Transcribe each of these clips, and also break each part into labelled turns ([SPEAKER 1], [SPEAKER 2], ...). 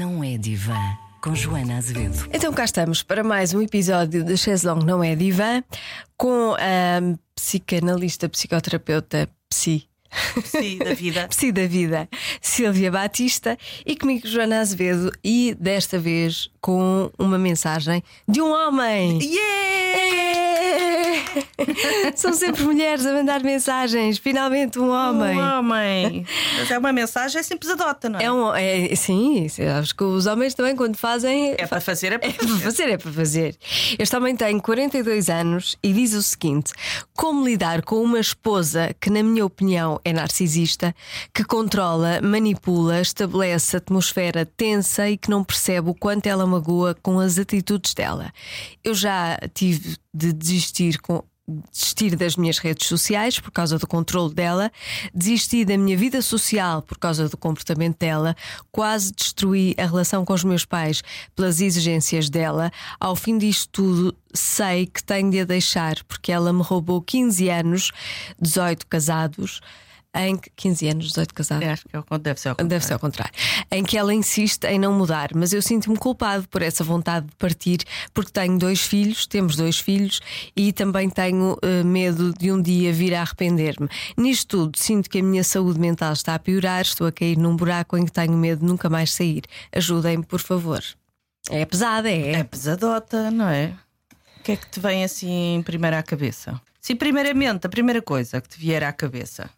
[SPEAKER 1] Não é divã com Joana Azevedo.
[SPEAKER 2] Então cá estamos para mais um episódio de Cheslong Não é Divã com a psicanalista, psicoterapeuta, psi.
[SPEAKER 3] Psi da vida.
[SPEAKER 2] Psi da vida, Silvia Batista e comigo Joana Azevedo e desta vez com uma mensagem de um homem.
[SPEAKER 3] Yeah!
[SPEAKER 2] São sempre mulheres a mandar mensagens. Finalmente um homem.
[SPEAKER 3] Um homem. Mas é uma mensagem, é simples adota, não é?
[SPEAKER 2] É um, é, sim, acho que os homens também, quando fazem.
[SPEAKER 3] É para fazer, é para
[SPEAKER 2] É para fazer, é para fazer. Este homem tem 42 anos e diz o seguinte: como lidar com uma esposa que, na minha opinião, é narcisista, que controla, manipula, estabelece atmosfera tensa e que não percebe o quanto ela magoa com as atitudes dela. Eu já tive de desistir com desistir das minhas redes sociais por causa do controle dela, desisti da minha vida social por causa do comportamento dela, quase destruí a relação com os meus pais pelas exigências dela. Ao fim disto tudo, sei que tenho de a deixar porque ela me roubou 15 anos, 18 casados. Em que 15 anos, 18 casados.
[SPEAKER 3] É, acho que é o- deve ser ao
[SPEAKER 2] Deve ser ao contrário. Em que ela insiste em não mudar, mas eu sinto-me culpado por essa vontade de partir, porque tenho dois filhos, temos dois filhos, e também tenho eh, medo de um dia vir a arrepender-me. Nisto tudo, sinto que a minha saúde mental está a piorar, estou a cair num buraco em que tenho medo de nunca mais sair. Ajudem-me, por favor. É pesada, é.
[SPEAKER 3] É pesadota, não é? O que é que te vem assim primeiro à cabeça? Sim, primeiramente, a primeira coisa que te vier à cabeça.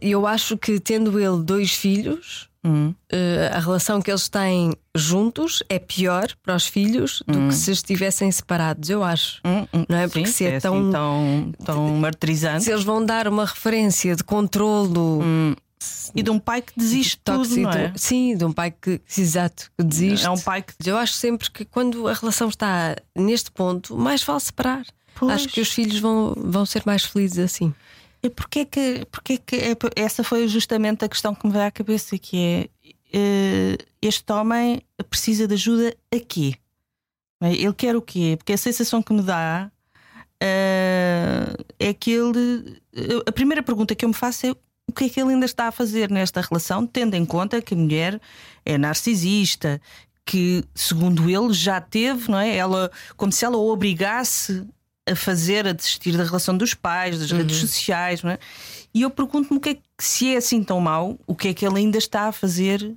[SPEAKER 2] Eu acho que tendo ele dois filhos,
[SPEAKER 3] Hum.
[SPEAKER 2] eh, a relação que eles têm juntos é pior para os filhos do que se estivessem separados, eu acho.
[SPEAKER 3] Hum, hum.
[SPEAKER 2] Não é?
[SPEAKER 3] Sim,
[SPEAKER 2] Porque se é
[SPEAKER 3] assim
[SPEAKER 2] tão-
[SPEAKER 3] tão, tão martirizante.
[SPEAKER 2] Se eles vão dar uma referência de controlo
[SPEAKER 3] Hum. E de um pai que desiste de tudo, não é?
[SPEAKER 2] sim, de um pai que exato, que desiste.
[SPEAKER 3] É um pai que
[SPEAKER 2] Eu acho sempre que quando a relação está neste ponto, mais vale separar.
[SPEAKER 3] Pois.
[SPEAKER 2] Acho que os filhos vão, vão ser mais felizes assim.
[SPEAKER 3] E porquê que, porquê que é- essa foi justamente a questão que me veio à cabeça, que é eh, este homem precisa de ajuda aqui. Ele quer o quê? Porque a sensação que me dá eh, é que ele. A primeira pergunta que eu me faço é o que é que ele ainda está a fazer nesta relação, tendo em conta que a mulher é narcisista, que, segundo ele, já teve, não é? Ela, como se ela o obrigasse a fazer, a desistir da relação dos pais, das redes sociais, não é? E eu pergunto-me o que é que, se é assim tão mau, o que é que ele ainda está a fazer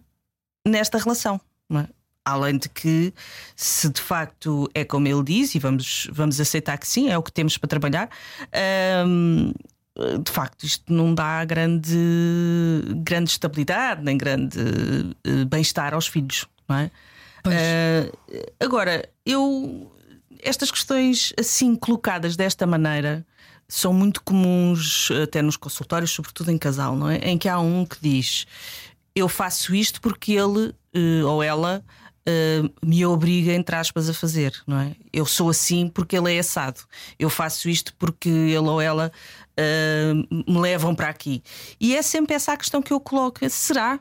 [SPEAKER 3] nesta relação, não é? Além de que, se de facto é como ele diz, e vamos, vamos aceitar que sim, é o que temos para trabalhar, hum, de facto, isto não dá grande, grande estabilidade, nem grande eh, bem-estar aos filhos, não é? Eh, agora, eu estas questões assim colocadas desta maneira são muito comuns até nos consultórios, sobretudo em casal, não é? Em que há um que diz: Eu faço isto porque ele eh, ou ela eh, me obriga, entre aspas, a fazer, não é? Eu sou assim porque ele é assado. Eu faço isto porque ele ou ela eh, me levam para aqui. E é sempre essa a questão que eu coloco: será?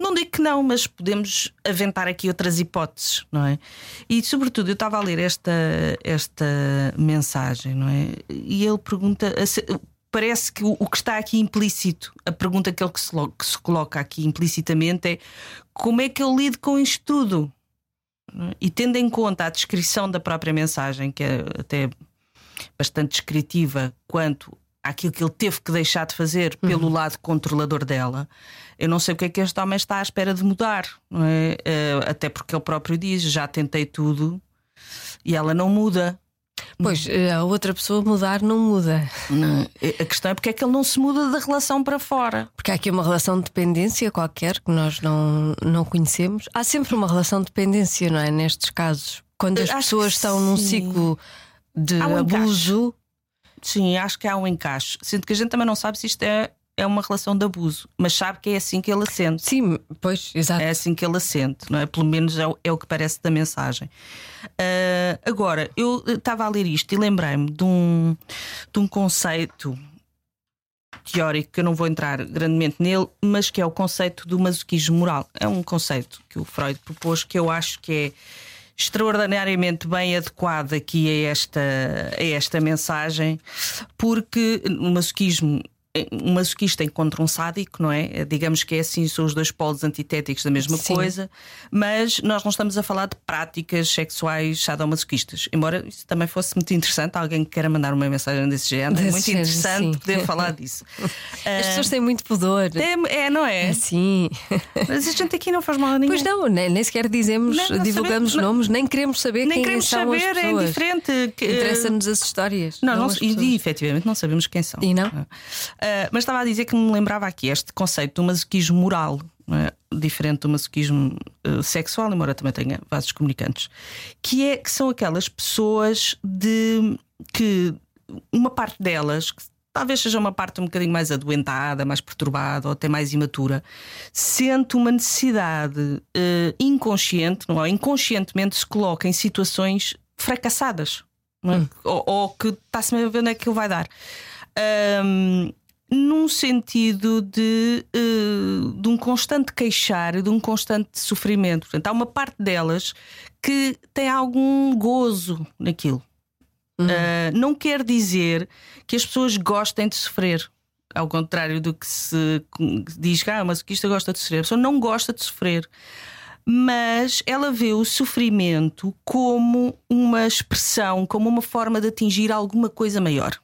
[SPEAKER 3] Não digo que não, mas podemos aventar aqui outras hipóteses, não é? E sobretudo eu estava a ler esta, esta mensagem, não é? E ele pergunta. Parece que o que está aqui implícito, a pergunta que ele que se, que se coloca aqui implicitamente é como é que eu lido com isto tudo? É? E tendo em conta a descrição da própria mensagem, que é até bastante descritiva quanto àquilo que ele teve que deixar de fazer pelo lado controlador dela, eu não sei o que é que este homem está à espera de mudar, não é? Eh, até porque ele próprio diz: já tentei tudo e ela não muda.
[SPEAKER 2] Pois, eh, a outra pessoa mudar não muda.
[SPEAKER 3] Não. A questão é porque é que ele não se muda da relação para fora.
[SPEAKER 2] Porque há aqui uma relação de dependência qualquer que nós não, não conhecemos. Há sempre uma relação de dependência, não é? Nestes casos. Quando as
[SPEAKER 3] Acho
[SPEAKER 2] pessoas estão num
[SPEAKER 3] sim.
[SPEAKER 2] ciclo de
[SPEAKER 3] um
[SPEAKER 2] abuso.
[SPEAKER 3] Sim, acho que há um encaixe. Sendo que a gente também não sabe se isto é, é uma relação de abuso, mas sabe que é assim que ele assente.
[SPEAKER 2] Sim, pois, exato.
[SPEAKER 3] É assim que ele assente, não é? Pelo menos é, o- é o que parece da mensagem. Ah, agora, eu estava a ler isto e lembrei-me de um, de um conceito teórico que eu não vou entrar grandemente nele, mas que é o conceito do masoquismo moral. É um conceito que o Freud propôs que eu acho que é extraordinariamente bem adequado aqui a esta, a esta mensagem, porque o masoquismo um masoquista encontra um sádico, não é? Digamos que é assim, são os dois polos antitéticos da mesma Sim. coisa, mas nós não estamos a falar de práticas sexuais sadomasoquistas. Embora isso também fosse muito interessante, alguém que queira mandar uma mensagem desse género, é muito género, interessante sim. poder falar disso.
[SPEAKER 2] As pessoas têm muito pudor.
[SPEAKER 3] É, é não é?
[SPEAKER 2] Sim.
[SPEAKER 3] Mas a gente aqui não faz mal a ninguém.
[SPEAKER 2] Pois não, nem, nem sequer dizemos, não, não divulgamos sabemos, nomes, nem queremos saber nem quem queremos são saber, as é pessoas.
[SPEAKER 3] é indiferente.
[SPEAKER 2] Interessa-nos as histórias.
[SPEAKER 3] Não, não, não e, e efetivamente não sabemos quem são.
[SPEAKER 2] E não?
[SPEAKER 3] Uh, mas estava a dizer que me lembrava aqui este conceito do masoquismo moral. É? diferente do masoquismo uh, sexual, embora também tenha vasos comunicantes, que é que são aquelas pessoas de que uma parte delas, que talvez seja uma parte um bocadinho mais adoentada, mais perturbada ou até mais imatura, sente uma necessidade uh, inconsciente, não é? inconscientemente se coloca em situações fracassadas, é? hum. ou, ou, que está-se a ver onde é que ele vai dar. Um, num sentido de, uh, de um constante queixar, de um constante sofrimento. Portanto, há uma parte delas que tem algum gozo naquilo. Uhum. Uh, não quer dizer que as pessoas gostem de sofrer. Ao contrário do que se diz ah, mas que isto gosta de sofrer. A pessoa não gosta de sofrer. Mas ela vê o sofrimento como uma expressão, como uma forma de atingir alguma coisa maior.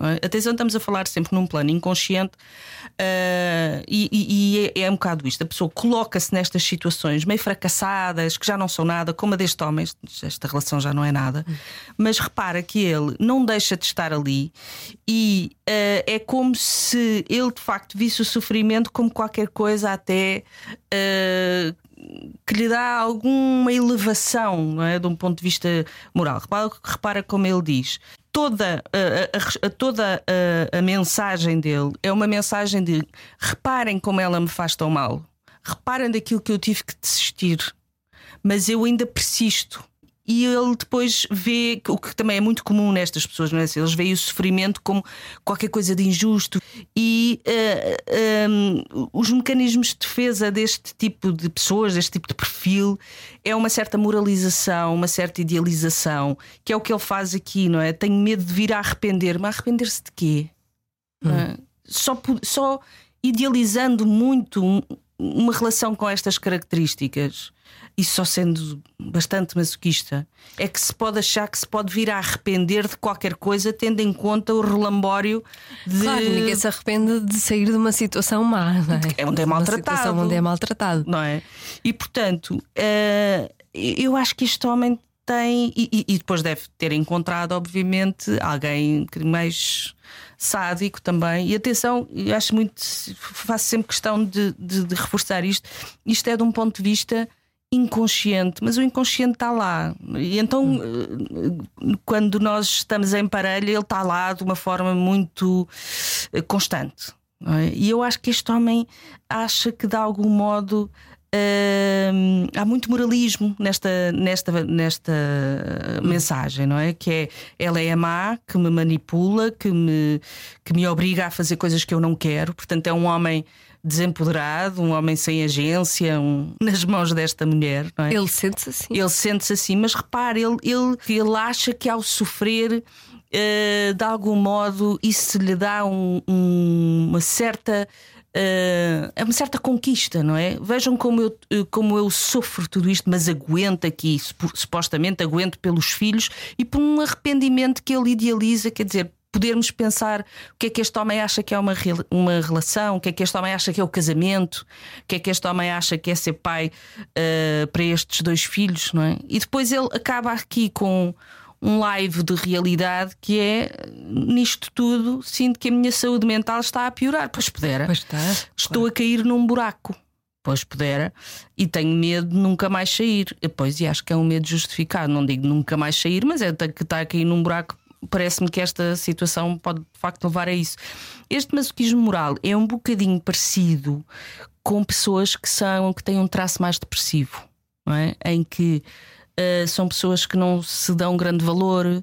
[SPEAKER 3] É? Atenção, estamos a falar sempre num plano inconsciente uh, e, e é, é, um bocado isto. A pessoa coloca-se nestas situações meio fracassadas, que já não são nada, como a deste homem, esta relação já não é nada, mas repara que ele não deixa de estar ali e uh, é como se ele de facto visse o sofrimento como qualquer coisa até. Uh, que lhe dá alguma elevação não é? de um ponto de vista moral. Repara, repara como ele diz: toda, a, a, toda a, a, mensagem dele é uma mensagem de reparem como ela me faz tão mal, reparem daquilo que eu tive que desistir, mas eu ainda persisto e ele depois vê o que também é muito comum nestas pessoas, não é? Eles veem o sofrimento como qualquer coisa de injusto e uh, um, os mecanismos de defesa deste tipo de pessoas, deste tipo de perfil, é uma certa moralização, uma certa idealização, que é o que ele faz aqui, não é? Tenho medo de vir a arrepender-me. Arrepender-se de quê? Hum. É? Só, só idealizando muito uma relação com estas características e só sendo bastante masoquista, é que se pode achar que se pode vir a arrepender de qualquer coisa, tendo em conta o relambório de.
[SPEAKER 2] Claro, ninguém se arrepende de sair de uma situação má, não é?
[SPEAKER 3] É onde é maltratado.
[SPEAKER 2] onde é maltratado.
[SPEAKER 3] Não é? E portanto, uh, eu acho que este homem tem. E, e, depois deve ter encontrado, obviamente, alguém mais sádico também. E atenção, eu acho muito. Faço sempre questão de, de, de reforçar isto. Isto é de um ponto de vista inconsciente, mas o inconsciente está lá. E então, hum. quando nós estamos em parelha, ele está lá de uma forma muito eh, constante. É? E eu acho que este homem acha que de algum modo Uh, há muito moralismo nesta, nesta, nesta hum. mensagem, não é? Que é ela é a má, que me manipula, que me, que me obriga a fazer coisas que eu não quero. Portanto, é um homem desempoderado, um homem sem agência, um, nas mãos desta mulher. É?
[SPEAKER 2] Ele sente-se assim.
[SPEAKER 3] Ele sente-se assim, mas repare, ele, ele, ele acha que ao sofrer. Uh, de algum modo, isso lhe dá um, um, uma certa Uh, é uma certa conquista, não é? Vejam como eu, como eu sofro tudo isto, mas aguento aqui, supostamente aguento pelos filhos e por um arrependimento que ele idealiza, quer dizer, podermos pensar o que é que este homem acha que é uma, uma relação, o que é que este homem acha que é o casamento, o que é que este homem acha que é ser pai uh, para estes dois filhos, não é? E depois ele acaba aqui com um live de realidade que é nisto tudo, sinto que a minha saúde mental está a piorar. Pois pudera.
[SPEAKER 2] Pois está,
[SPEAKER 3] Estou claro. a cair num buraco. Pois pudera, e tenho medo de nunca mais sair. Pois, e acho que é um medo justificado. Não digo nunca mais sair, mas é que está a cair num buraco parece-me que esta situação pode de facto levar a isso. Este masoquismo moral é um bocadinho parecido com pessoas que são que têm um traço mais depressivo, é? Em que Uh, são pessoas que não se dão grande valor,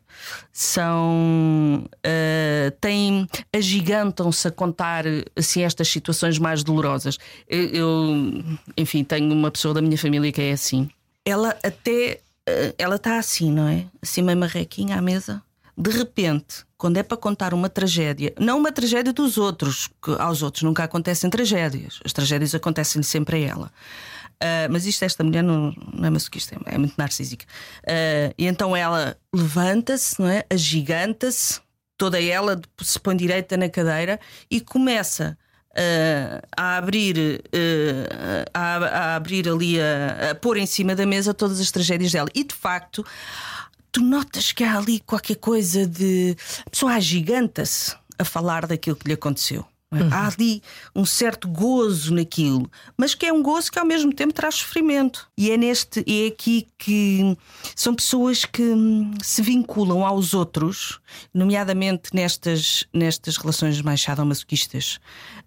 [SPEAKER 3] são uh, têm agigantam-se a contar assim estas situações mais dolorosas. Eu, eu, enfim, tenho uma pessoa da minha família que é assim. Ela até uh, ela está assim, não é? Assim meio marrequinha à mesa de repente quando é para contar uma tragédia, não uma tragédia dos outros, que aos outros nunca acontecem tragédias, as tragédias acontecem sempre a ela. Uh, mas isto, esta mulher não, não é masoquista, é muito narcísica. Uh, e então ela levanta-se, não é? Agiganta-se, toda ela se põe direita na cadeira e começa Uh, a abrir uh, a, a, abrir ali a, a, pôr em cima da mesa todas as tragédias dela e de facto tu notas que há ali qualquer coisa de a pessoa agiganta-se a falar daquilo que lhe aconteceu Uhum. Há ali um certo gozo naquilo, mas que é um gozo que ao mesmo tempo traz sofrimento. E é neste, é aqui que são pessoas que hum, se vinculam aos outros, nomeadamente nestas, nestas relações mais sadomasoquistas.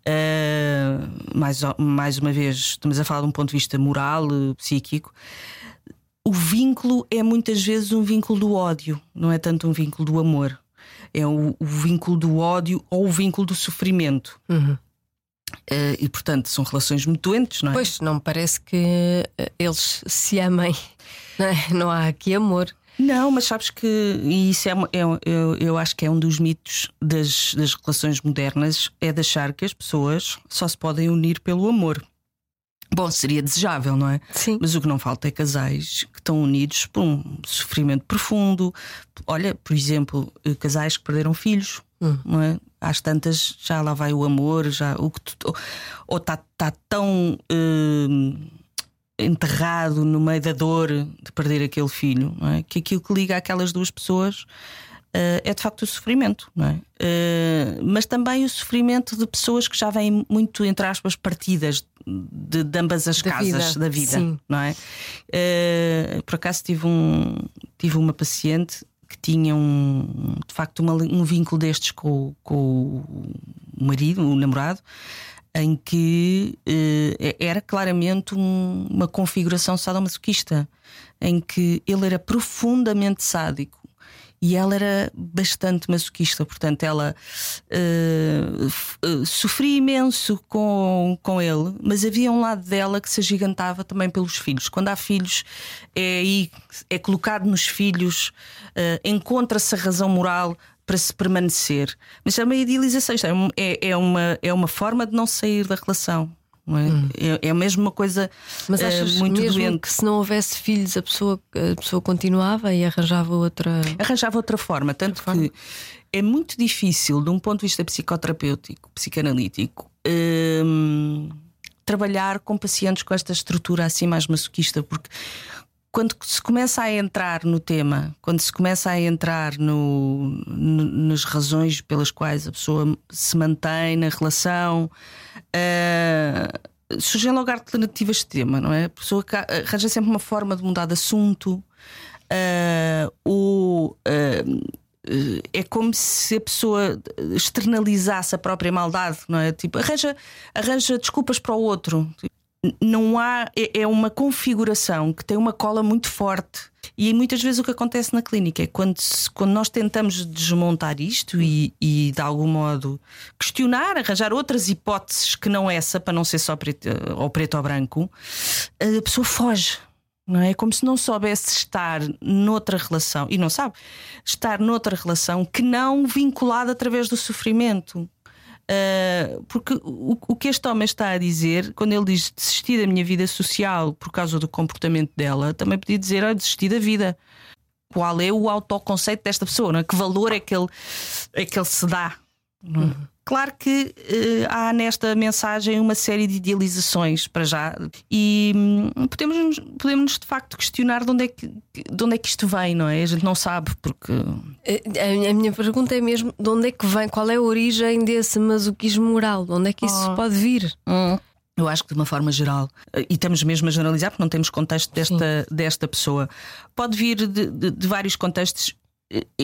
[SPEAKER 3] Uh, mais, mais uma vez, estamos a falar de um ponto de vista moral, psíquico. O vínculo é muitas vezes um vínculo do ódio, não é tanto um vínculo do amor é o, o vínculo do ódio ou o vínculo do sofrimento. Uhum. Uh, e portanto são relações muito doentes, não é?
[SPEAKER 2] Pois, não me parece que eh, eles se amem, não, é? não há aqui amor.
[SPEAKER 3] Não, mas sabes que isso é, é eu, eu, acho que é um dos mitos das, das relações modernas é de achar que as pessoas só se podem unir pelo amor. Bom, seria desejável, não é?
[SPEAKER 2] Sim.
[SPEAKER 3] Mas o que não falta é casais que estão unidos por um sofrimento profundo. Olha, por exemplo, eh, casais que perderam filhos, hum. não é? Às tantas já lá vai o amor, já o que tu, ou está tá tão uh, enterrado no meio da dor de perder aquele filho, não é? Que aquilo que liga aquelas duas pessoas é de facto o sofrimento, não é? Uh, mas também o sofrimento de pessoas que já vêm muito, entre aspas, partidas de, de ambas as da casas vida. da vida, Sim. não é? Uh, por acaso tive, um, tive uma paciente que tinha um, de facto uma, um vínculo destes com, com o marido, o namorado, em que era claramente um, uma configuração sadomasoquista, em que ele era profundamente sádico e ela era bastante masoquista, portanto, ela uh, sofria imenso com, com ele, mas havia um lado dela que se agigantava também pelos filhos. Quando há filhos, é é colocado nos filhos, uh, encontra-se a razão moral para se permanecer. Mas é uma idealização, é, é, uma, é uma forma de não sair da relação. É? Hum. É, é mesmo uma coisa
[SPEAKER 2] Mas achas
[SPEAKER 3] uh, muito
[SPEAKER 2] mesmo
[SPEAKER 3] doente.
[SPEAKER 2] que se não houvesse filhos a pessoa, a pessoa continuava e arranjava outra
[SPEAKER 3] arranjava outra forma, tanto outra que forma. é muito difícil de um ponto de vista psicoterapêutico, psicanalítico, um, trabalhar com pacientes com esta estrutura assim mais masoquista, porque quando se começa a entrar no tema, quando se começa a entrar no, no, nas razões pelas quais a pessoa se mantém na relação, uh, surgem logo alternativas de tema, não é? A pessoa arranja sempre uma forma de mudar de assunto, uh, ou. Uh, é como se a pessoa externalizasse a própria maldade, não é? Tipo, arranja, arranja desculpas para o outro não há. É, é uma configuração que tem uma cola muito forte. E muitas vezes o que acontece na clínica é quando, quando nós tentamos desmontar isto e, e, de algum modo questionar, arranjar outras hipóteses que não essa, para não ser só preto, ou preto ou branco, a pessoa foge. Não é? é como se não soubesse estar noutra relação, e não sabe, estar noutra relação que não vinculada através do sofrimento. Uh, porque o, o, que este homem está a dizer, quando ele diz desistir da minha vida social por causa do comportamento dela, também podia dizer oh, desistir da vida. Qual é o autoconceito desta pessoa? É? Que valor é que ele, é que ele se dá? É? Uhum. Claro que uh, há nesta mensagem uma série de idealizações para já e hum, podemos, podemos de facto questionar de onde, é que, de onde é que isto vem, não é? A gente não sabe porque.
[SPEAKER 2] A, a minha pergunta é mesmo de onde é que vem, qual é a origem desse masoquismo moral? De onde é que isso oh. pode vir?
[SPEAKER 3] Hum. Eu acho que de uma forma geral, e estamos mesmo a generalizar porque não temos contexto desta, desta pessoa, pode vir de, de, de vários contextos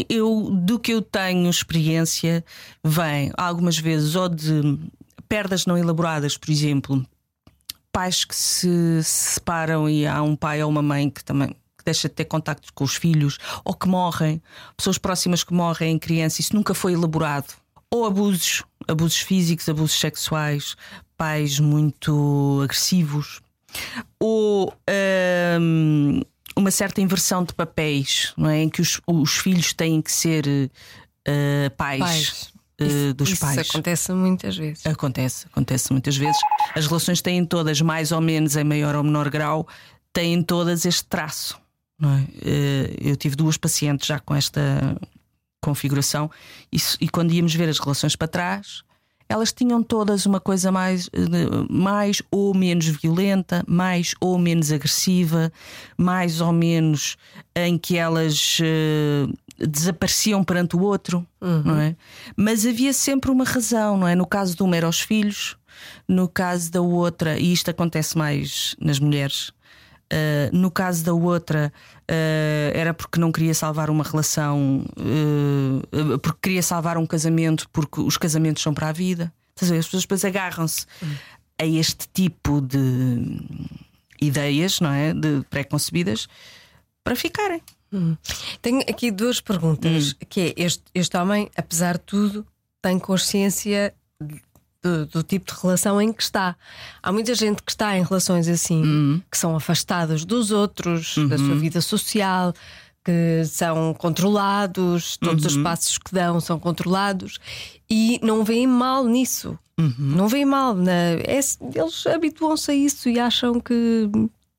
[SPEAKER 3] eu, do que eu tenho experiência, vem algumas vezes ou de perdas não elaboradas, por exemplo, pais que se separam e há um pai ou uma mãe que também deixa de ter contacto com os filhos, ou que morrem, pessoas próximas que morrem em criança, isso nunca foi elaborado. Ou abusos, abusos físicos, abusos sexuais, pais muito agressivos, ou hum, uma certa inversão de papéis, não é? Em que os, os filhos têm que ser uh, pais.
[SPEAKER 2] Pais.
[SPEAKER 3] uh,
[SPEAKER 2] Isso-
[SPEAKER 3] dos
[SPEAKER 2] isso
[SPEAKER 3] pais.
[SPEAKER 2] acontece muitas vezes.
[SPEAKER 3] Acontece, acontece muitas vezes. As relações têm todas, mais ou menos, em maior ou menor grau, têm todas este traço. é? Eh, Eu tive duas pacientes já com esta configuração e, e quando íamos ver as relações para trás, elas tinham todas uma coisa mais, mais ou menos violenta, mais ou menos agressiva, mais ou menos em que elas eh, desapareciam perante o outro, não é? Mas havia sempre uma razão, não é? No caso de uma era os filhos, no caso da outra, e isto acontece mais nas mulheres. Uh, no caso da outra, uh, era porque não queria salvar uma relação, uh, porque queria salvar um casamento, porque os casamentos são para a vida. As pessoas depois agarram-se a este tipo de ideias, não é? De pré-concebidas para ficarem.
[SPEAKER 2] Tenho aqui duas perguntas:
[SPEAKER 3] Hum.
[SPEAKER 2] que é este, este homem, apesar de tudo, tem consciência do, do tipo de relação em que está. Há muita gente que está em relações assim,
[SPEAKER 3] Hum.
[SPEAKER 2] que são afastados dos outros, da
[SPEAKER 3] Uhum.
[SPEAKER 2] sua vida social, que são controlados, todos
[SPEAKER 3] Uhum.
[SPEAKER 2] os passos que dão são controlados e não veem mal nisso.
[SPEAKER 3] Uhum.
[SPEAKER 2] Não veem mal. Na, é- eles habituam-se a isso e acham que.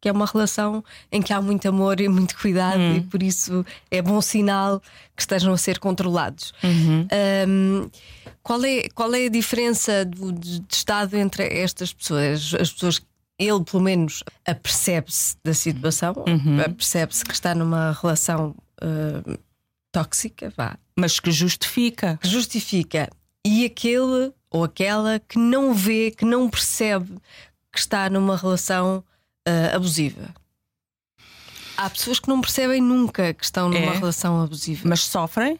[SPEAKER 2] Que é uma relação em que há muito amor e muito cuidado,
[SPEAKER 3] Hum.
[SPEAKER 2] e por isso é bom sinal que estejam a ser controlados.
[SPEAKER 3] Uhum.
[SPEAKER 2] Ahm, qual, é, qual é a diferença do- de, de estado entre estas pessoas? As pessoas, ele pelo menos apercebe-se da situação,
[SPEAKER 3] Uhum.
[SPEAKER 2] apercebe-se que está numa relação ah, tóxica, vá,
[SPEAKER 3] Mas que justifica.
[SPEAKER 2] que justifica, e aquele ou aquela que não vê, que não percebe que está numa relação ah, abusiva. Há pessoas que não percebem nunca que estão numa
[SPEAKER 3] É.
[SPEAKER 2] relação abusiva.
[SPEAKER 3] Mas sofrem?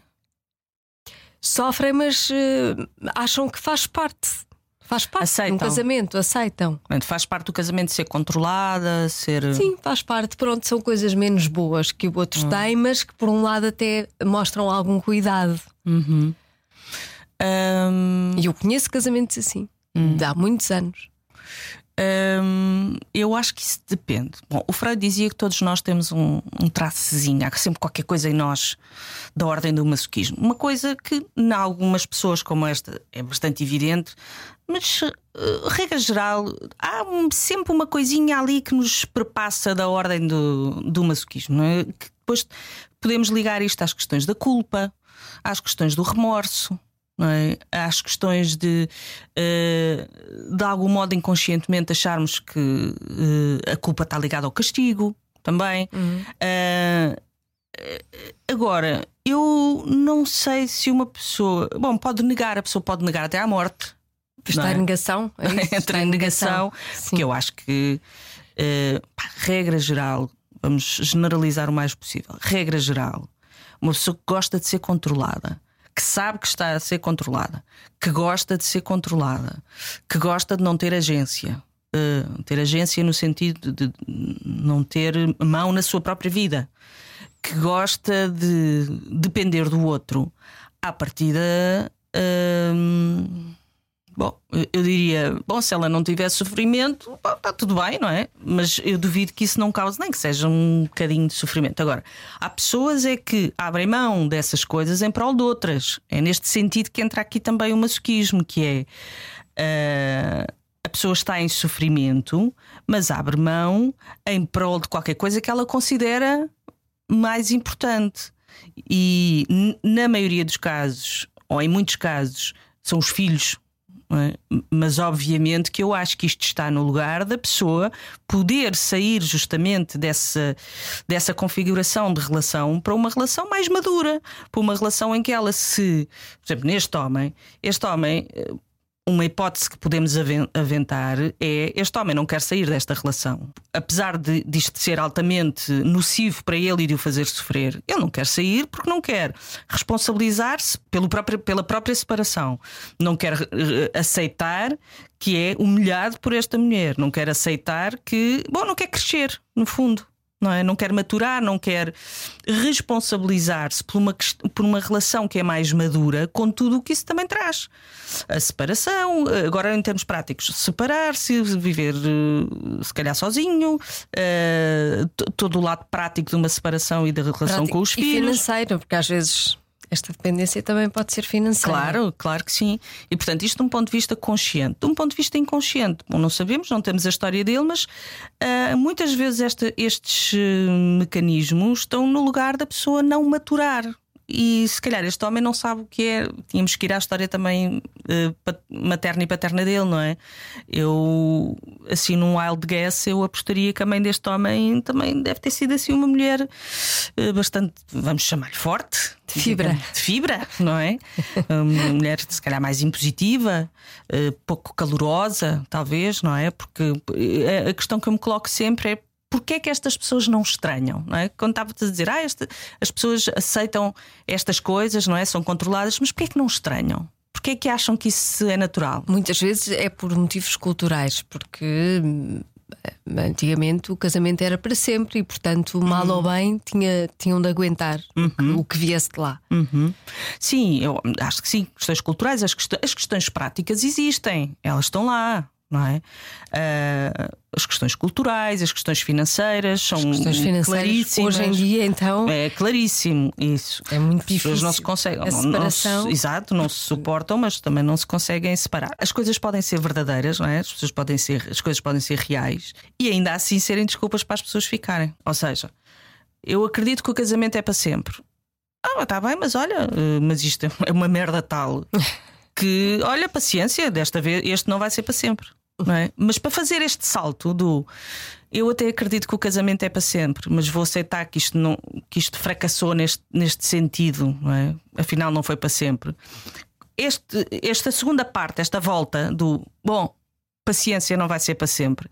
[SPEAKER 2] Sofrem, mas eh, acham que faz parte. Faz parte de um casamento, aceitam.
[SPEAKER 3] Faz parte do casamento ser controlada, ser.
[SPEAKER 2] Sim, faz parte. Pronto, são coisas menos boas que o outro
[SPEAKER 3] Hum.
[SPEAKER 2] tem, mas que por um lado até mostram algum cuidado.
[SPEAKER 3] Uhum. Hum,
[SPEAKER 2] E eu conheço casamentos assim, de há muitos anos.
[SPEAKER 3] Hum, eu acho que isso depende. Bom, o Freud dizia que todos nós temos um, um há sempre qualquer coisa em nós da ordem do masoquismo. Uma coisa que, em algumas pessoas como esta, é bastante evidente, mas, eh, regra geral, há um- sempre uma coisinha ali que nos perpassa da ordem do, do masoquismo. É? Depois podemos ligar isto às questões da culpa, às questões do remorso. É? Às questões de eh, de algum modo inconscientemente acharmos que eh, a culpa está ligada ao castigo também. Eh, agora, eu não sei se uma pessoa. Bom, pode negar, a pessoa pode negar até à morte.
[SPEAKER 2] Está
[SPEAKER 3] é?
[SPEAKER 2] em negação? É?
[SPEAKER 3] Entra
[SPEAKER 2] Está
[SPEAKER 3] em negação,
[SPEAKER 2] Sim.
[SPEAKER 3] porque eu acho que, pá, regra geral, vamos generalizar o mais possível. Regra geral, uma pessoa que gosta de ser controlada, que sabe que está a ser controlada, que gosta de ser controlada, que gosta de não ter agência. eh, ter agência no sentido de não ter mão na sua própria vida, que gosta de depender do outro, à partida. hum, Bom, eu- diria, bom, se ela não tiver sofrimento, está tudo bem, não é? Mas eu duvido que isso não cause nem que seja um bocadinho de sofrimento. Agora, há pessoas é que abrem mão dessas coisas em prol de outras. É neste sentido que entra aqui também o masoquismo, que é ah, a pessoa está em sofrimento, mas abre mão em prol de qualquer coisa que ela considera mais importante. E na maioria dos casos, ou em muitos casos, são os filhos. É? Mas obviamente que eu acho que isto está no lugar da pessoa poder sair justamente dessa, dessa configuração de relação para uma relação mais madura, para uma relação em que ela se, por exemplo, neste homem, este homem, eh, uma hipótese que podemos aven- aventar é este homem não quer sair desta relação. Apesar de disto ser altamente nocivo para ele e de o fazer sofrer, ele não quer sair porque não quer responsabilizar-se pela própria separação. Não quer eh, aceitar que é humilhado por esta mulher. Não quer aceitar que, bom, não quer crescer, no fundo. Não, é? não quer maturar, não quer responsabilizar-se por uma, por uma relação que é mais madura, com tudo o que isso também traz. A separação, agora em termos práticos, separar-se, viver eh, se calhar sozinho, eh, t- todo o lado prático de uma separação e da relação
[SPEAKER 2] Prático
[SPEAKER 3] com os
[SPEAKER 2] e
[SPEAKER 3] filhos.
[SPEAKER 2] financeiro, porque às vezes Esta dependência também pode ser financeira.
[SPEAKER 3] Claro, claro que sim. E portanto, isto de um ponto de vista consciente. De um ponto de vista inconsciente, bom, não sabemos, não temos a história dele, mas uh, muitas vezes esta, estes uh, mecanismos estão no lugar da pessoa não maturar e se calhar este homem não sabe o que é. Tínhamos que ir à história também uh, materna e paterna dele, não é? Eu, assim, num wild guess, eu apostaria que a mãe deste homem também deve ter sido assim uma mulher uh, bastante, vamos chamar-lhe forte.
[SPEAKER 2] De fibra.
[SPEAKER 3] De fibra, não é? uma mulher, se calhar, mais impositiva, uh, pouco calorosa, talvez, não é? Porque a questão que eu me coloco sempre é Porquê é que estas pessoas não estranham? Não é? Quando estava a dizer, ah, este, as pessoas aceitam estas coisas, não é? São controladas, mas porquê é que não estranham? Porquê é que acham que isso é natural?
[SPEAKER 2] Muitas vezes é por motivos culturais, porque hum, antigamente o casamento era para sempre e, portanto, mal uhum. ou bem, tinha, tinham de aguentar uhum. o que viesse de lá.
[SPEAKER 3] Uhum. Sim, eu acho que sim. Questões culturais, as, as questões práticas existem, elas estão lá não é? Uh, as questões culturais, as questões financeiras são as questões financeiras claríssimas.
[SPEAKER 2] Hoje em dia, então.
[SPEAKER 3] É claríssimo isso.
[SPEAKER 2] É muito difícil.
[SPEAKER 3] As pessoas não se conseguem. A separação... não se, exato, não se suportam, mas também não se conseguem separar. As coisas podem ser verdadeiras, não é? As, pessoas podem ser, as coisas podem ser reais e ainda assim serem desculpas para as pessoas ficarem. Ou seja, eu acredito que o casamento é para sempre. Ah, está bem, mas olha, eh, mas isto é uma merda tal. que, olha, paciência, desta vez este não vai ser para sempre. É? Mas para fazer este salto do eu até acredito que o casamento é para sempre, mas vou aceitar que isto, não, que isto fracassou neste, neste sentido, não é? afinal não foi para sempre. Este, esta segunda parte, esta volta do bom, paciência não vai ser para sempre.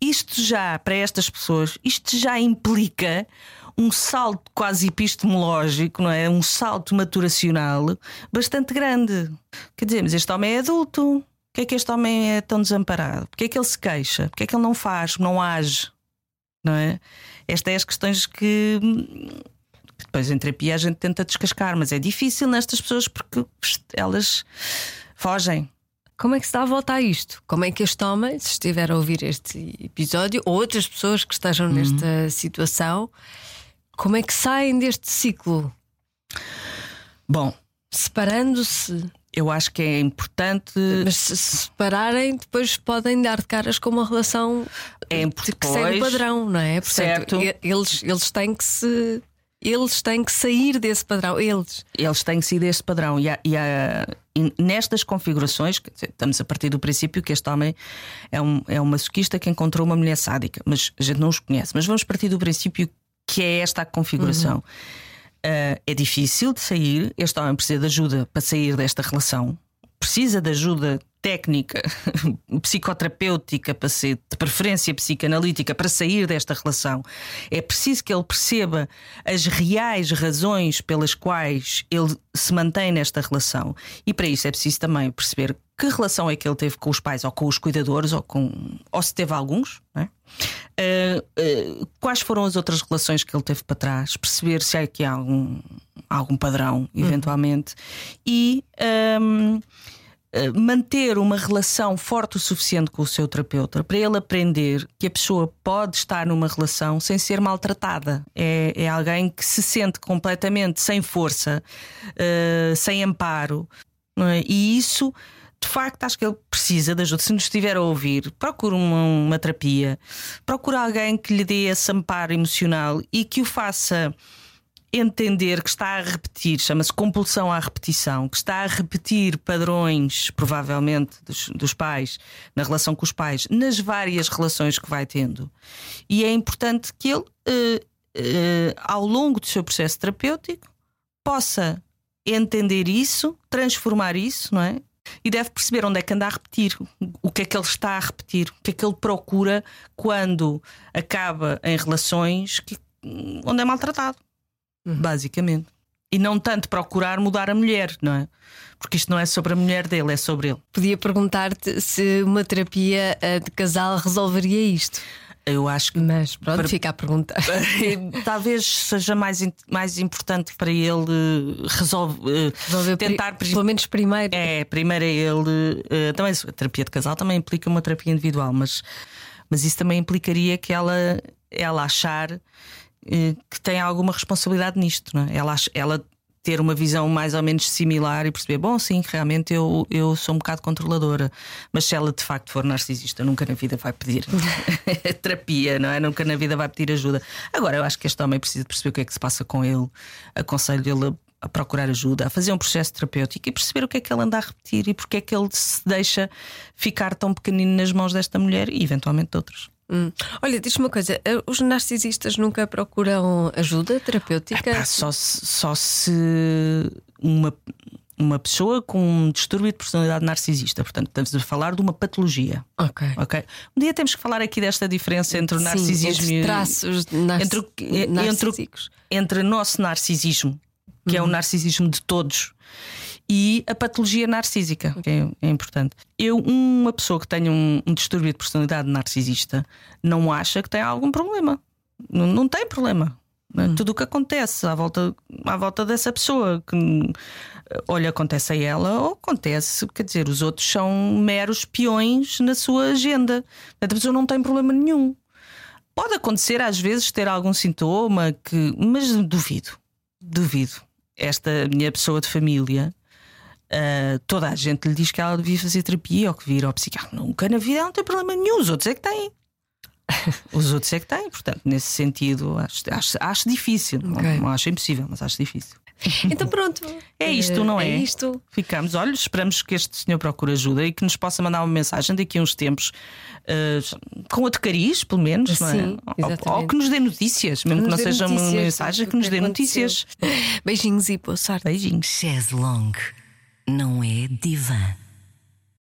[SPEAKER 3] Isto já, para estas pessoas, isto já implica um salto quase epistemológico, não é? Um salto maturacional bastante grande. Quer dizer, mas este homem é adulto que é que este homem é tão desamparado? Porquê é que ele se queixa? Porquê é que ele não faz, não age? Não é? Estas são as questões que depois em terapia a gente tenta descascar, mas é difícil nestas pessoas porque elas fogem.
[SPEAKER 2] Como é que se dá a volta a isto? Como é que este homem, se estiver a ouvir este episódio, ou outras pessoas que estejam uhum. nesta situação, como é que saem deste ciclo?
[SPEAKER 3] Bom,
[SPEAKER 2] separando-se
[SPEAKER 3] eu acho que é importante.
[SPEAKER 2] Mas se separarem, depois podem dar de caras com uma relação
[SPEAKER 3] é,
[SPEAKER 2] que segue o padrão, não é?
[SPEAKER 3] Portanto, certo.
[SPEAKER 2] Eles, eles têm que se. Eles têm que sair desse padrão. Eles.
[SPEAKER 3] Eles têm que sair desse padrão. E, há, e, há, nestas configurações, estamos a partir do princípio que este homem é um, é um masoquista que encontrou uma mulher sádica, mas a gente não os conhece. Mas vamos partir do princípio que é esta a configuração. Uhum. Uh, é difícil de sair. Este homem precisa de ajuda para sair desta relação. Precisa de ajuda técnica, psicoterapêutica, para ser, de preferência psicanalítica, para sair desta relação. É preciso que ele perceba as reais razões pelas quais ele se mantém nesta relação. E para isso é preciso também perceber que relação é que ele teve com os pais ou com os cuidadores ou, com, ou se teve alguns. É? Uh, uh, quais foram as outras relações que ele teve para trás? Perceber se há aqui algum, algum padrão, uhum. eventualmente. Uhum. E. Um, eh, manter uma relação forte o suficiente com o seu terapeuta para ele aprender que a pessoa pode estar numa relação sem ser maltratada. É, é alguém que se sente completamente sem força, uh, sem amparo. É? E isso de facto, acho que ele precisa de ajuda. Se nos estiver a ouvir, procure uma, uma terapia, procure alguém que lhe dê esse amparo emocional e que o faça entender que está a repetir, chama-se compulsão à repetição, que está a repetir padrões, provavelmente, dos, dos, pais, na relação com os pais, nas várias relações que vai tendo. E é importante que ele, uh, uh, ao longo do seu processo terapêutico, possa entender isso, transformar isso, não é? E deve perceber onde é que anda a repetir, o que é que ele está a repetir, o que é que ele procura quando acaba em relações que, onde é maltratado, uhum. basicamente. E não tanto procurar mudar a mulher, não é? Porque isto não é sobre a mulher dele, é sobre ele.
[SPEAKER 2] Podia perguntar-te se uma terapia eh, de casal resolveria isto.
[SPEAKER 3] Eu acho que.
[SPEAKER 2] Mas pronto, para... fica a pergunta.
[SPEAKER 3] Talvez seja mais, mais importante para ele resolve, eh,
[SPEAKER 2] resolver tentar. Pelo menos primeiro.
[SPEAKER 3] É, primeiro é ele. Eh, também, a terapia de casal também implica uma terapia individual, mas, mas isso também implicaria que ela, ela achar eh, que tem alguma responsabilidade nisto. Não é? ela, ela ter uma visão mais ou menos similar e perceber: bom, sim, realmente eu, eu sou um bocado controladora, mas se ela de facto for narcisista, nunca na vida vai pedir terapia, não é? Nunca na vida vai pedir ajuda. Agora, eu acho que este homem precisa perceber o que é que se passa com ele, aconselho ele a a procurar ajuda, a fazer um processo terapêutico e perceber o que é que ele anda a repetir e porque é que ele se deixa ficar tão pequenino nas mãos desta mulher e eventualmente de outros.
[SPEAKER 2] Hum. Olha, diz-me uma coisa: eh, os narcisistas nunca procuram ajuda terapêutica?
[SPEAKER 3] Epá, só, se, só se uma, uma pessoa com um distúrbio de personalidade narcisista, portanto, estamos a falar de uma patologia.
[SPEAKER 2] Ok.
[SPEAKER 3] okay? Um dia temos que falar aqui desta diferença entre o
[SPEAKER 2] Sim,
[SPEAKER 3] narcisismo
[SPEAKER 2] entre
[SPEAKER 3] e
[SPEAKER 2] traços narci
[SPEAKER 3] entre, entre, entre o nosso narcisismo, que é o narcisismo de todos, e a patologia narcísica, que é, é importante. Eu, uma pessoa que tenha um, um distúrbio de personalidade narcisista, não acha que tem algum problema. Não, não tem problema. né? Tudo o que acontece à volta, à volta dessa pessoa, que olha, acontece a ela ou acontece, quer dizer, os outros são meros peões na sua agenda. A pessoa não tem problema nenhum. Pode acontecer às vezes ter algum sintoma que, mas duvido, duvido. Esta minha pessoa de família, ah, toda a gente lhe diz que ela devia fazer terapia ou que vir ao psiquiatra. Nunca na vida ela não tem problema nenhum, os outros é que têm. Os outros é que têm, portanto, nesse sentido, acho, acho, acho difícil. Não-
[SPEAKER 2] Ok.
[SPEAKER 3] Não, acho impossível, mas acho difícil.
[SPEAKER 2] Então pronto.
[SPEAKER 3] É isto, não é?
[SPEAKER 2] É isto.
[SPEAKER 3] Ficamos, olha, esperamos que este senhor procure ajuda e que nos possa mandar uma mensagem daqui a uns tempos ah, com outro cariz, pelo menos, não é?
[SPEAKER 2] Sim,
[SPEAKER 3] Ou-
[SPEAKER 2] exatamente.
[SPEAKER 3] Ou, que nos dê notícias, mesmo que, não seja uma
[SPEAKER 2] notícias
[SPEAKER 3] mensagem,
[SPEAKER 2] do
[SPEAKER 3] que nos
[SPEAKER 2] que
[SPEAKER 3] dê
[SPEAKER 2] aconteceu.
[SPEAKER 3] notícias.
[SPEAKER 2] Beijinhos e boa sorte.
[SPEAKER 3] Beijinhos.
[SPEAKER 1] Chaise Longue não é divã.